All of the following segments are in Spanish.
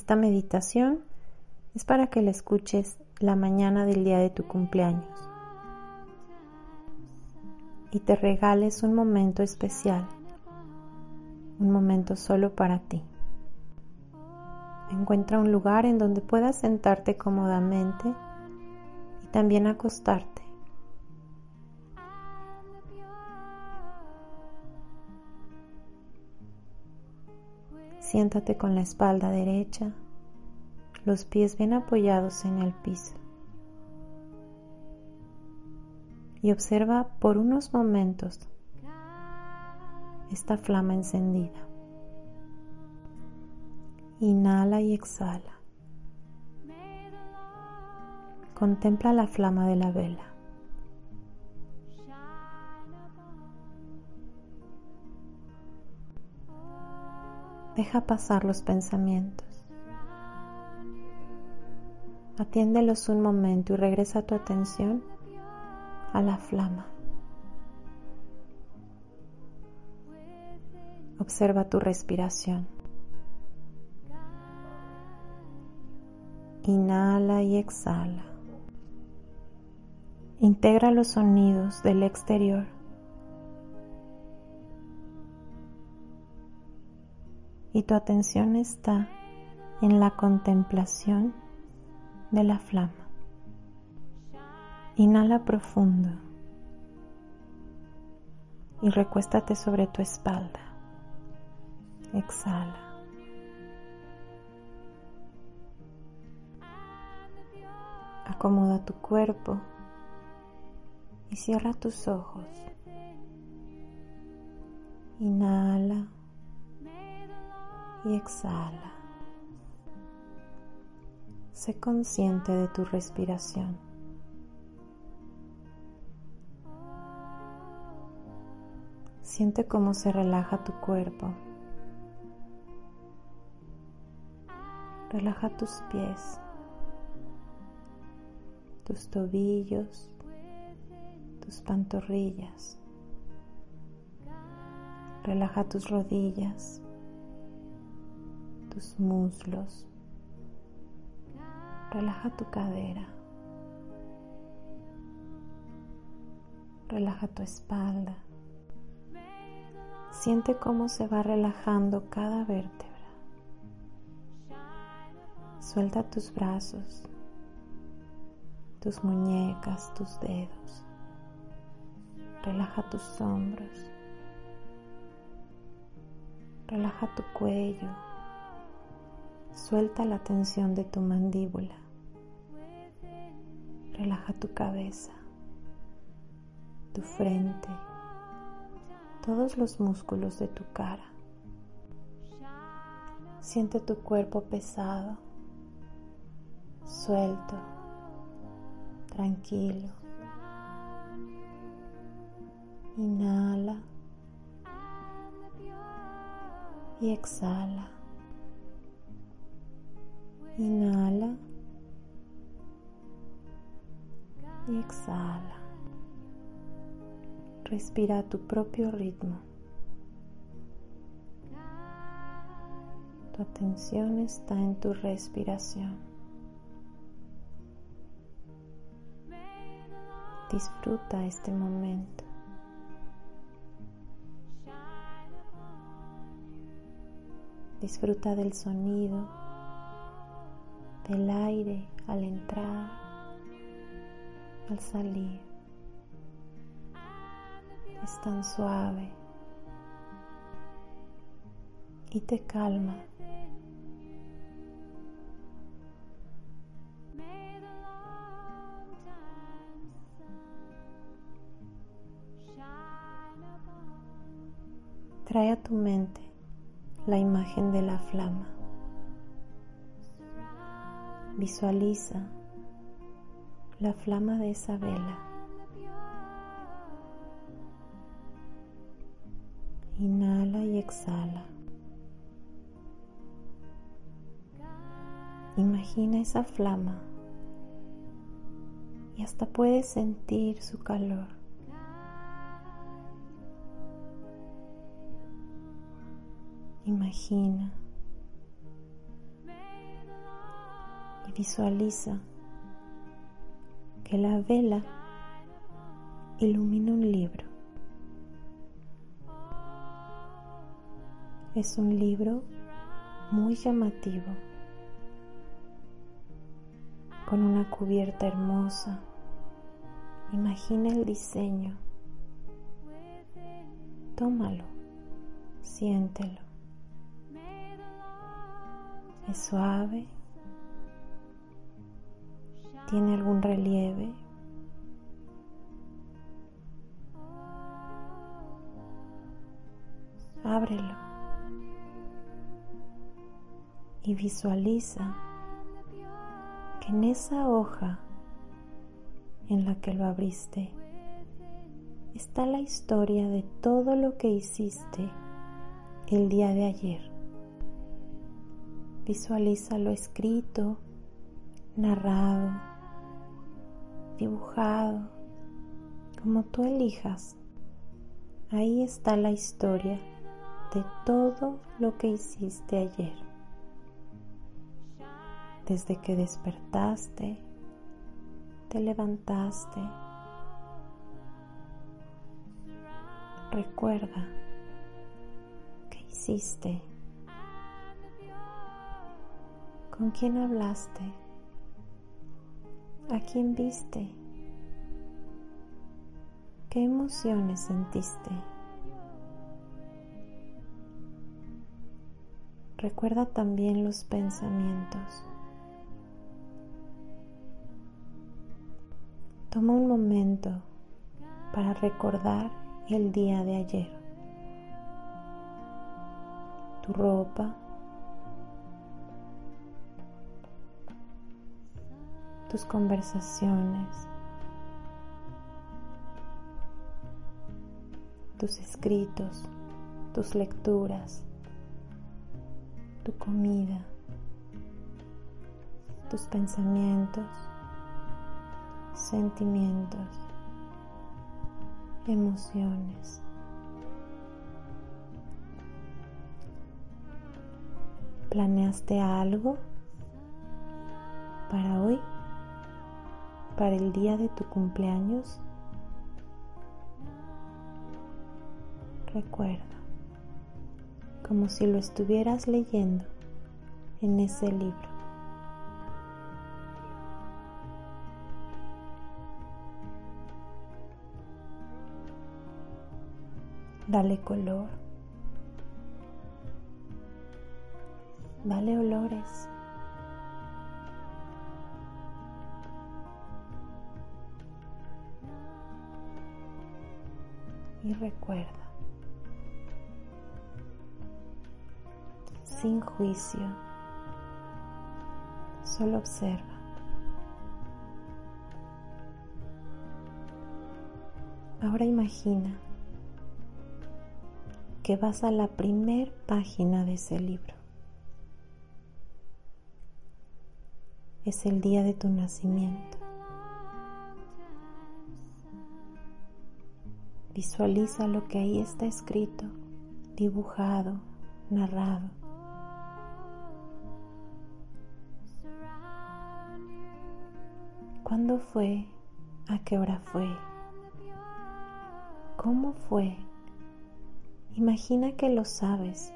Esta meditación es para que la escuches la mañana del día de tu cumpleaños y te regales un momento especial, un momento solo para ti. Encuentra un lugar en donde puedas sentarte cómodamente y también acostarte. Siéntate con la espalda derecha, los pies bien apoyados en el piso. Y observa por unos momentos esta flama encendida. Inhala y exhala. Contempla la flama de la vela. Deja pasar los pensamientos. Atiéndelos un momento y regresa tu atención a la flama. Observa tu respiración. Inhala y exhala. Integra los sonidos del exterior. Y tu atención está en la contemplación de la flama. Inhala profundo y recuéstate sobre tu espalda. Exhala. Acomoda tu cuerpo y cierra tus ojos. Inhala y exhala. Sé consciente de tu respiración. Siente cómo se relaja tu cuerpo. Relaja tus pies tus tobillos, tus pantorrillas. Relaja tus rodillas, tus muslos. Relaja tu cadera. Relaja tu espalda. Siente cómo se va relajando cada vértebra. Suelta tus brazos, tus muñecas, tus dedos. Relaja tus hombros. Relaja tu cuello. Suelta la tensión de tu mandíbula. Relaja tu cabeza, tu frente, todos los músculos de tu cara. Siente tu cuerpo pesado, suelto tranquilo. Inhala y exhala. Inhala y exhala. Respira a tu propio ritmo. Tu atención está en tu respiración. Disfruta este momento. Disfruta del sonido, del aire al entrar, al salir. Es tan suave y te calma. Trae a tu mente la imagen de la flama. Visualiza la flama de esa vela. Inhala y exhala. Imagina esa flama y hasta puedes sentir su calor. Imagina Visualiza que la vela ilumina un libro. Es un libro muy llamativo, con una cubierta hermosa. Imagina el diseño. Tómalo, siéntelo. Es suave. Tiene algún relieve. Ábrelo y visualiza que en esa hoja en la que lo abriste está la historia de todo lo que hiciste el día de ayer. Visualiza lo escrito, narrado, dibujado, como tú elijas. Ahí está la historia de todo lo que hiciste ayer desde que despertaste, te levantaste. Recuerda qué hiciste, con quién hablaste, a quién viste, qué emociones sentiste. Recuerda también los pensamientos. Toma un momento para recordar el día de ayer. Tu ropa, tus conversaciones, tus escritos, tus lecturas, tu comida, tus pensamientos sentimientos, emociones. ¿Planeaste algo para hoy? ¿Para el día de tu cumpleaños? Recuerda, como si lo estuvieras leyendo en ese libro. Dale color. Dale olores. Y recuerda, sin juicio, solo observa. Ahora imagina que vas a la primer página de ese libro. Es el día de tu nacimiento. Visualiza lo que ahí está escrito, dibujado, narrado. ¿Cuándo fue? ¿A qué hora fue? ¿Cómo fue? Imagina que lo sabes.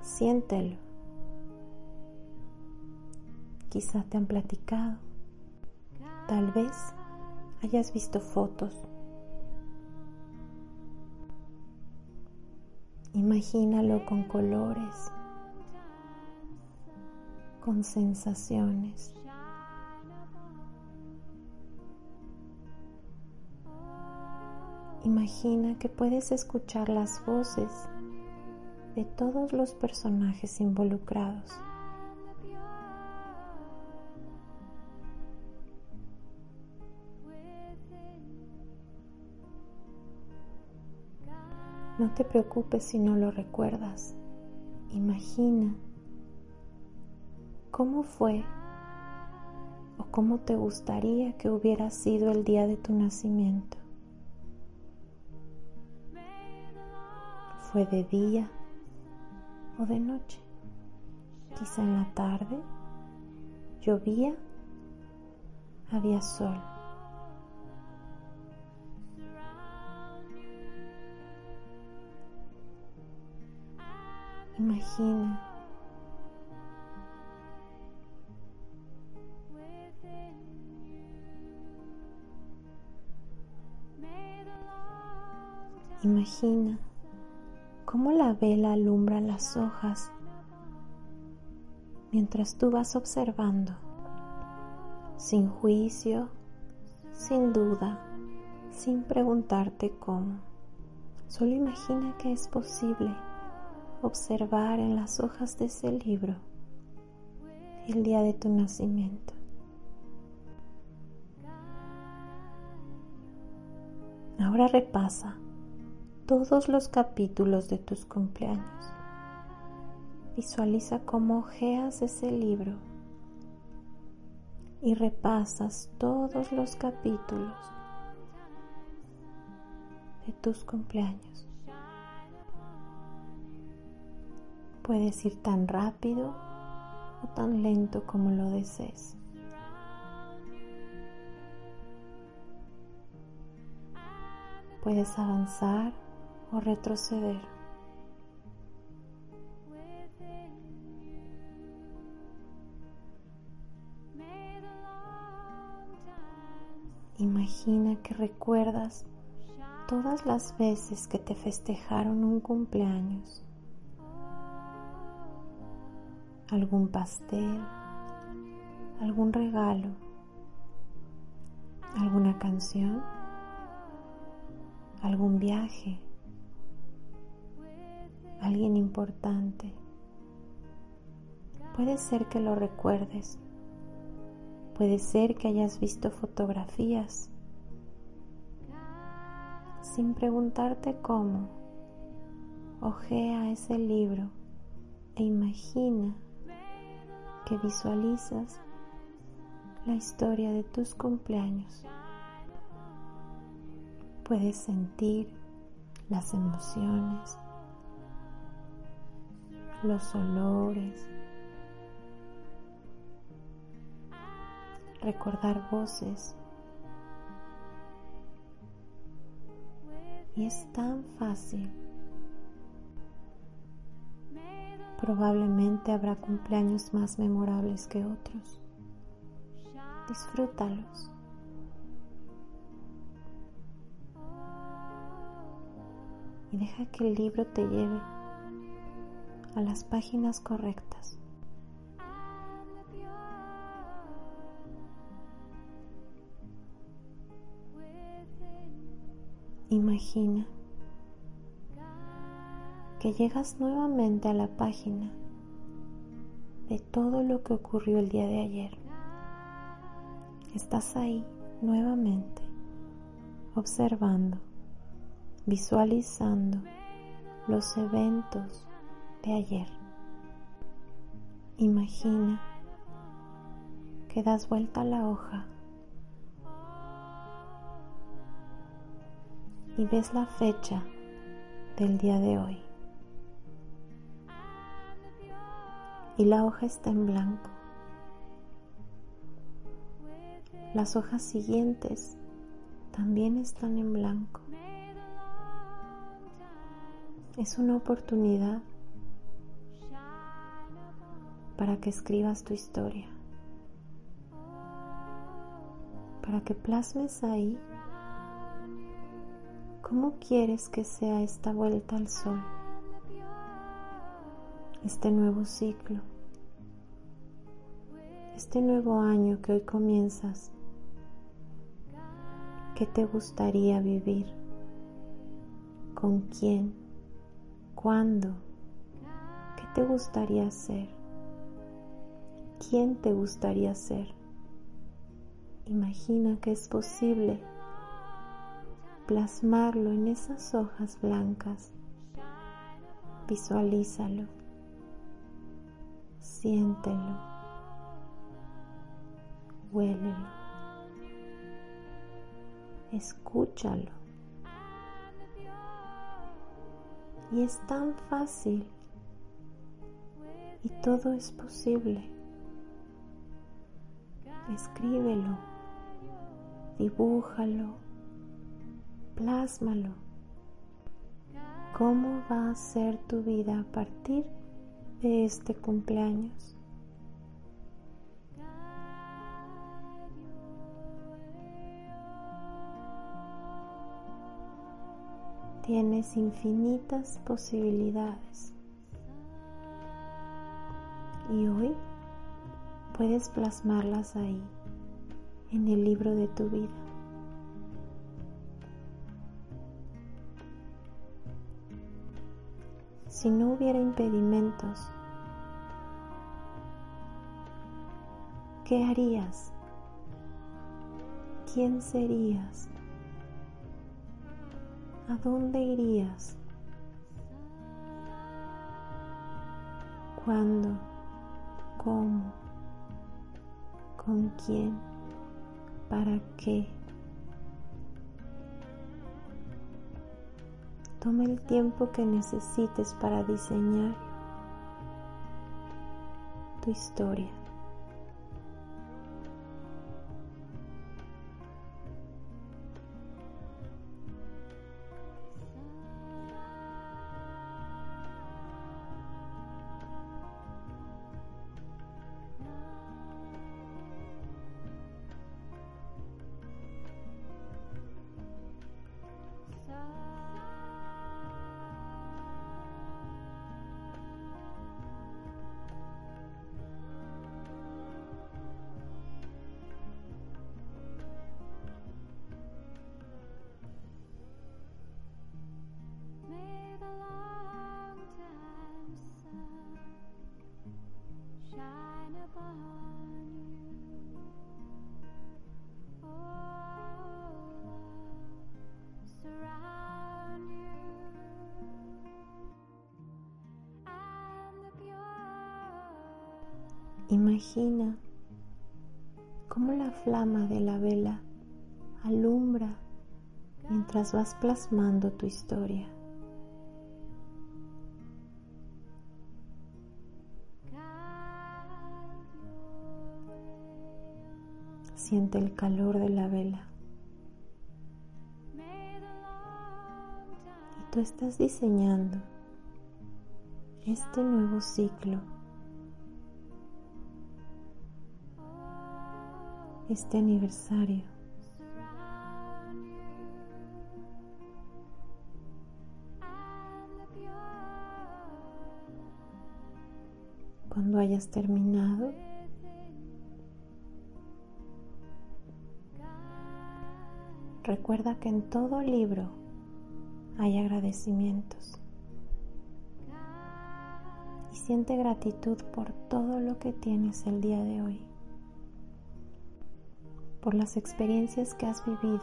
Siéntelo. Quizá te han platicado. Tal vez hayas visto fotos. Imagínalo con colores, con sensaciones. Imagina que puedes escuchar las voces de todos los personajes involucrados. No te preocupes si no lo recuerdas. Imagina cómo fue o cómo te gustaría que hubiera sido el día de tu nacimiento. ¿Fue de día o de noche, quizá en la tarde, llovía, había sol. Imagina Imagina cómo la vela alumbra las hojas mientras tú vas observando, sin juicio, sin duda, sin preguntarte cómo. Solo imagina que es posible observar en las hojas de ese libro el día de tu nacimiento. Ahora repasa todos los capítulos de tus cumpleaños. Visualiza cómo ojeas ese libro y repasas todos los capítulos de tus cumpleaños. Puedes ir tan rápido o tan lento como lo desees. Puedes avanzar o retroceder. Imagina que recuerdas todas las veces que te festejaron un cumpleaños, algún pastel, algún regalo, alguna canción, algún viaje alguien importante. Puede ser que lo recuerdes. Puede ser que hayas visto fotografías sin preguntarte cómo. Ojea ese libro e imagina que visualizas la historia de tus cumpleaños. Puedes sentir las emociones, los olores, recordar voces. Y es tan fácil. Probablemente habrá cumpleaños más memorables que otros. Disfrútalos. Y deja que el libro te lleve a las páginas correctas. Imagina que llegas nuevamente a la página de todo lo que ocurrió el día de ayer. Estás ahí nuevamente, observando, visualizando los eventos de ayer. Imagina que das vuelta a la hoja y ves la fecha del día de hoy. Y la hoja está en blanco. Las hojas siguientes también están en blanco. Es una oportunidad para que escribas tu historia, para que plasmes ahí cómo quieres que sea esta vuelta al sol, este nuevo ciclo, este nuevo año que hoy comienzas. ¿Qué te gustaría vivir? ¿Con quién? ¿Cuándo? ¿Qué te gustaría hacer? ¿Quién te gustaría ser? Imagina que es posible plasmarlo en esas hojas blancas. Visualízalo. Siéntelo. Huélelo. Escúchalo. Y es tan fácil Y todo es posible. Escríbelo, dibújalo, plásmalo. ¿Cómo va a ser tu vida a partir de este cumpleaños? Tienes infinitas posibilidades. Y hoy puedes plasmarlas ahí, en el libro de tu vida. Si no hubiera impedimentos, ¿qué harías? ¿Quién serías? ¿A dónde irías? ¿Cuándo? ¿Cómo? ¿Con quién? ¿Para qué? Toma el tiempo que necesites para diseñar tu historia. Imagina cómo la flama de la vela alumbra mientras vas plasmando tu historia. Siente el calor de la vela. Y tú estás diseñando este nuevo ciclo este aniversario. Cuando hayas terminado, recuerda que en todo libro hay agradecimientos y siente gratitud por todo lo que tienes el día de hoy por las experiencias que has vivido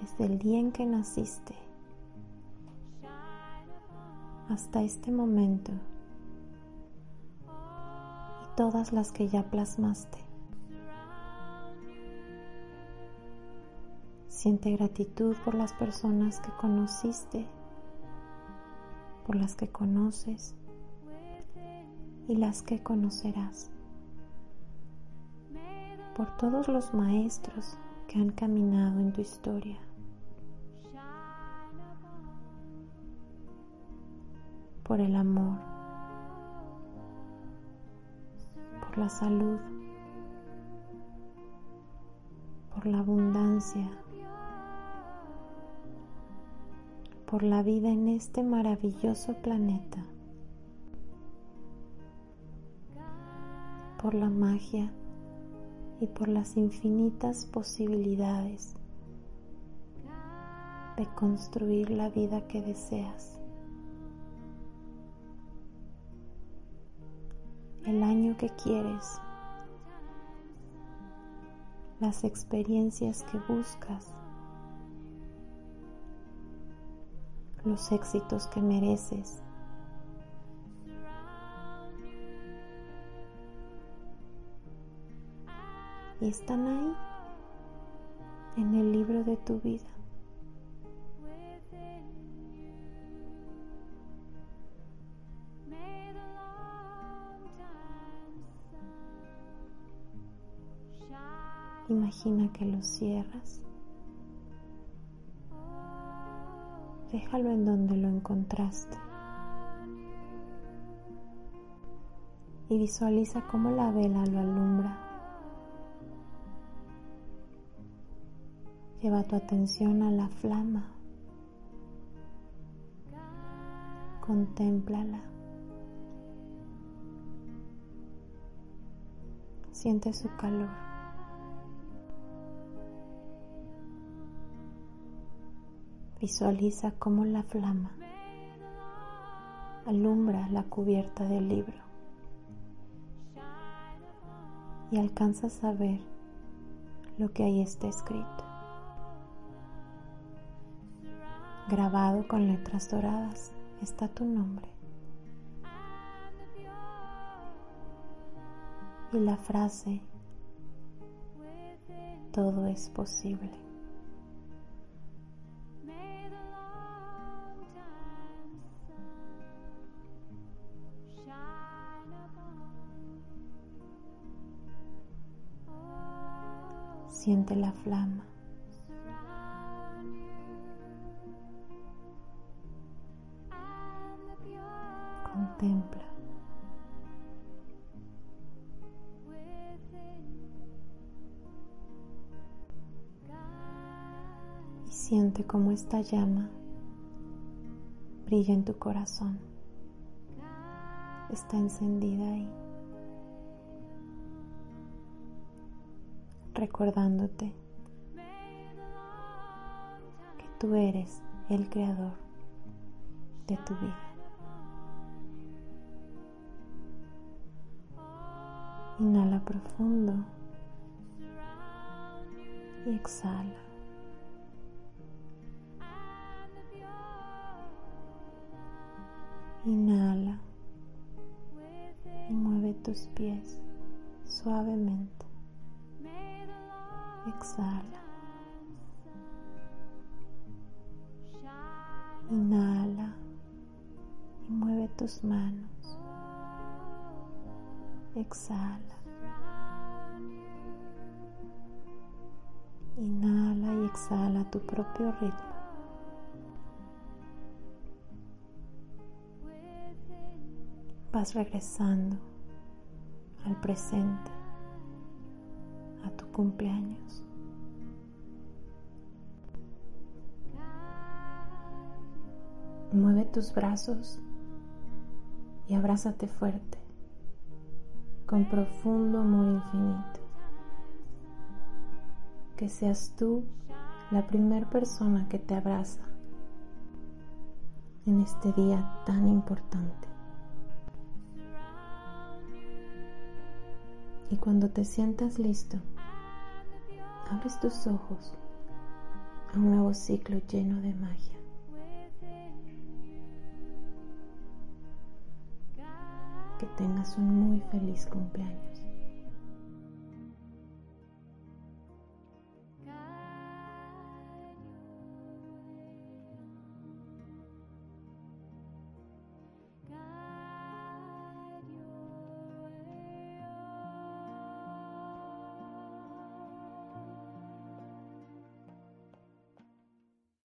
desde el día en que naciste hasta este momento y todas las que ya plasmaste. Siente gratitud por las personas que conociste, por las que conoces y las que conocerás por todos los maestros que han caminado en tu historia. Por el amor, por la salud, por la abundancia, por la vida en este maravilloso planeta, por la magia y por las infinitas posibilidades de construir la vida que deseas. El año que quieres, las experiencias que buscas, los éxitos que mereces y están ahí en el libro de tu vida. Imagina que lo cierras. Déjalo en donde lo encontraste. Y visualiza cómo la vela lo alumbra. Lleva tu atención a la flama. Contémplala. Siente su calor. Visualiza cómo la flama alumbra la cubierta del libro y alcanzas a ver lo que ahí está escrito. Grabado con letras doradas está tu nombre. Y la frase, todo es posible. Siente la flama. Contempla. Y siente como esta llama brilla en tu corazón. Está encendida ahí. recordándote que tú eres el creador de tu vida. Inhala profundo y exhala. Inhala y mueve tus pies suavemente. Exhala. Inhala y mueve tus manos. Exhala. Inhala y exhala tu propio ritmo. Vas regresando al presente a tu cumpleaños. Mueve tus brazos y abrázate fuerte, con profundo amor infinito. Que seas tú la primera persona que te abraza en este día tan importante. Y cuando te sientas listo, abres tus ojos a un nuevo ciclo lleno de magia. Que tengas un muy feliz cumpleaños.